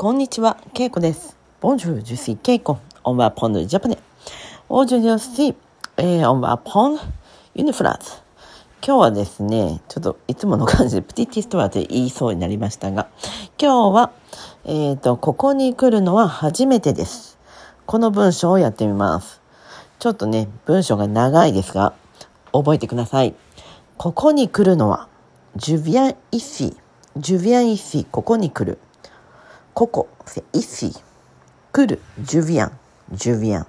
こんにちは、ケイコです。Bonjour, je suis Keiko. On va apprendre le japonais. Aujourd'hui aussi, on va apprendre une phrase. 今日はですね、ちょっといつもの感じでプティティストワって言いそうになりましたが、今日は、えっ、と、ここに来るのは初めてです。この文章をやってみます。ちょっとね、文章が長いですが、覚えてください。ここに来るのは、je viens ici, je viens ici, ここに来る。ここ、c'est ici。来る、je viens, je viens。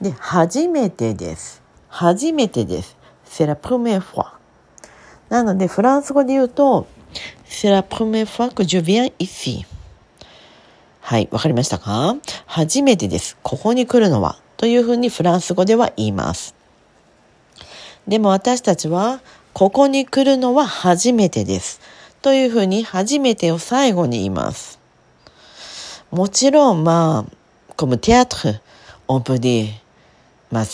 で、初めてです。初めてです。c'est la première fois。なので、フランス語で言うと、c'est la première fois que je viens ici。はい、わかりましたか？初めてです。ここに来るのは。というふうにフランス語では言います。でも私たちは、ここに来るのは初めてです。というふうに、初めてを最後に言います。もちろん、まあ、この théâtre、on peut dire、まあ、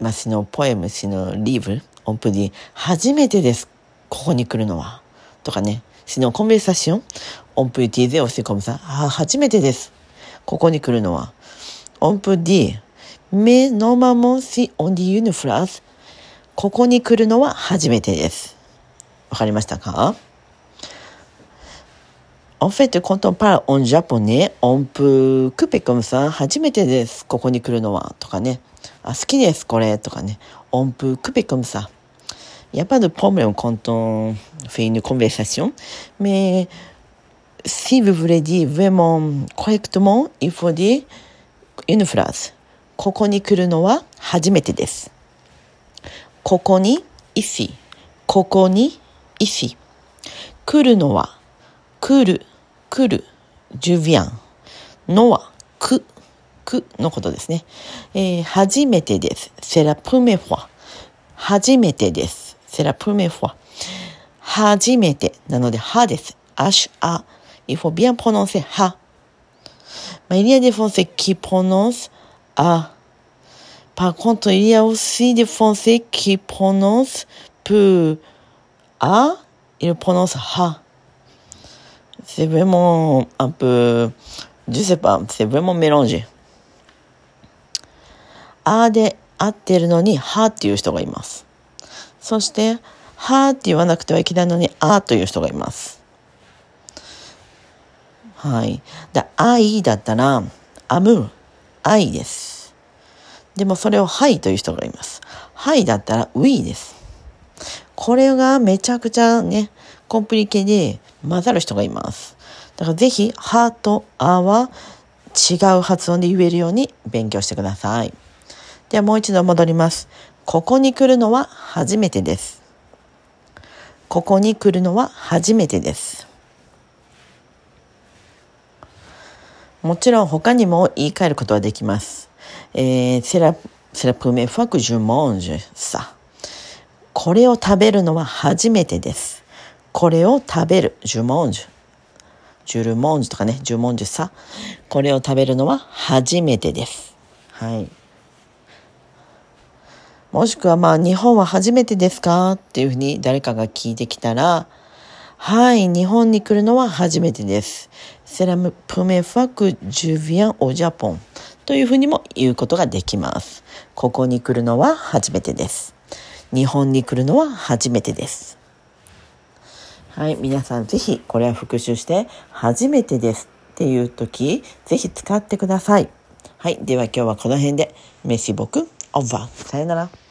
まあ、の poème、sinon livre、on peut dire、初めてです。ここに来るのは。とかね、 sinon conversation、on peut dire aussi comme ça、初めてです。ここに来るのは。オンプディ、メノマモンシオンディユニフラ、ここに来るのは初めてです。わかりましたか？En fait, quand on parle en japonais, on peut couper comme ça. 初めてです。ここに来るのは。とかね。あ、好きです。これ。とかね。On peut couper comme ça. Il n'y a pas de problème quand on fait une conversation. Mais si vous voulez dire vraiment correctement, il faut dire une phrase. ここに来るのは初めてです。ここに、ici。ここに、ici。来るのは、来る、来る、je viens。のは、く、くのことですね。えー初めてです。c'est la première fois。初めてです。c'est la première fois。初めて。なので、はです。h, a。il faut bien prononcer は。Mais il y a des Français qui prononcent a. Par contre, il y a aussi des Français qui prononcent peu a, ils prononcent ha. C'est vraiment un peu, je sais pas, c'est vraiment mélangé. あで合ってるのに、はっていう人がいます。そして、はって言わなくてはいけないのに、あという人がいます。はい。で、愛だったら、アム、愛です。でもそれをはいという人がいます。はいだったら、ウィです。これがめちゃくちゃね、コンプリケで混ざる人がいます。だからぜひ、はとあは違う発音で言えるように勉強してください。ではもう一度戻ります。ここに来るのは初めてです。ここに来るのは初めてです。もちろん他にも言い換えることはできます。えー、c'est la, c'est la première fois que je mange ça. これを食べるのは初めてです。これを食べる。je mange. je le mange とかね。je mange ça. これを食べるのは初めてです。はい。もしくはまあ日本は初めてですかっていうふうに誰かが聞いてきたら、はい、日本に来るのは初めてです。C'est la première fois que je viens au Japon. というふうにも言うことができます。ここに来るのは初めてです。日本に来るのは初めてです。はい、皆さんぜひこれは復習して、初めてですっていう時、ぜひ使ってください。はい、では今日はこの辺で、メシボク、オーバー。さよなら。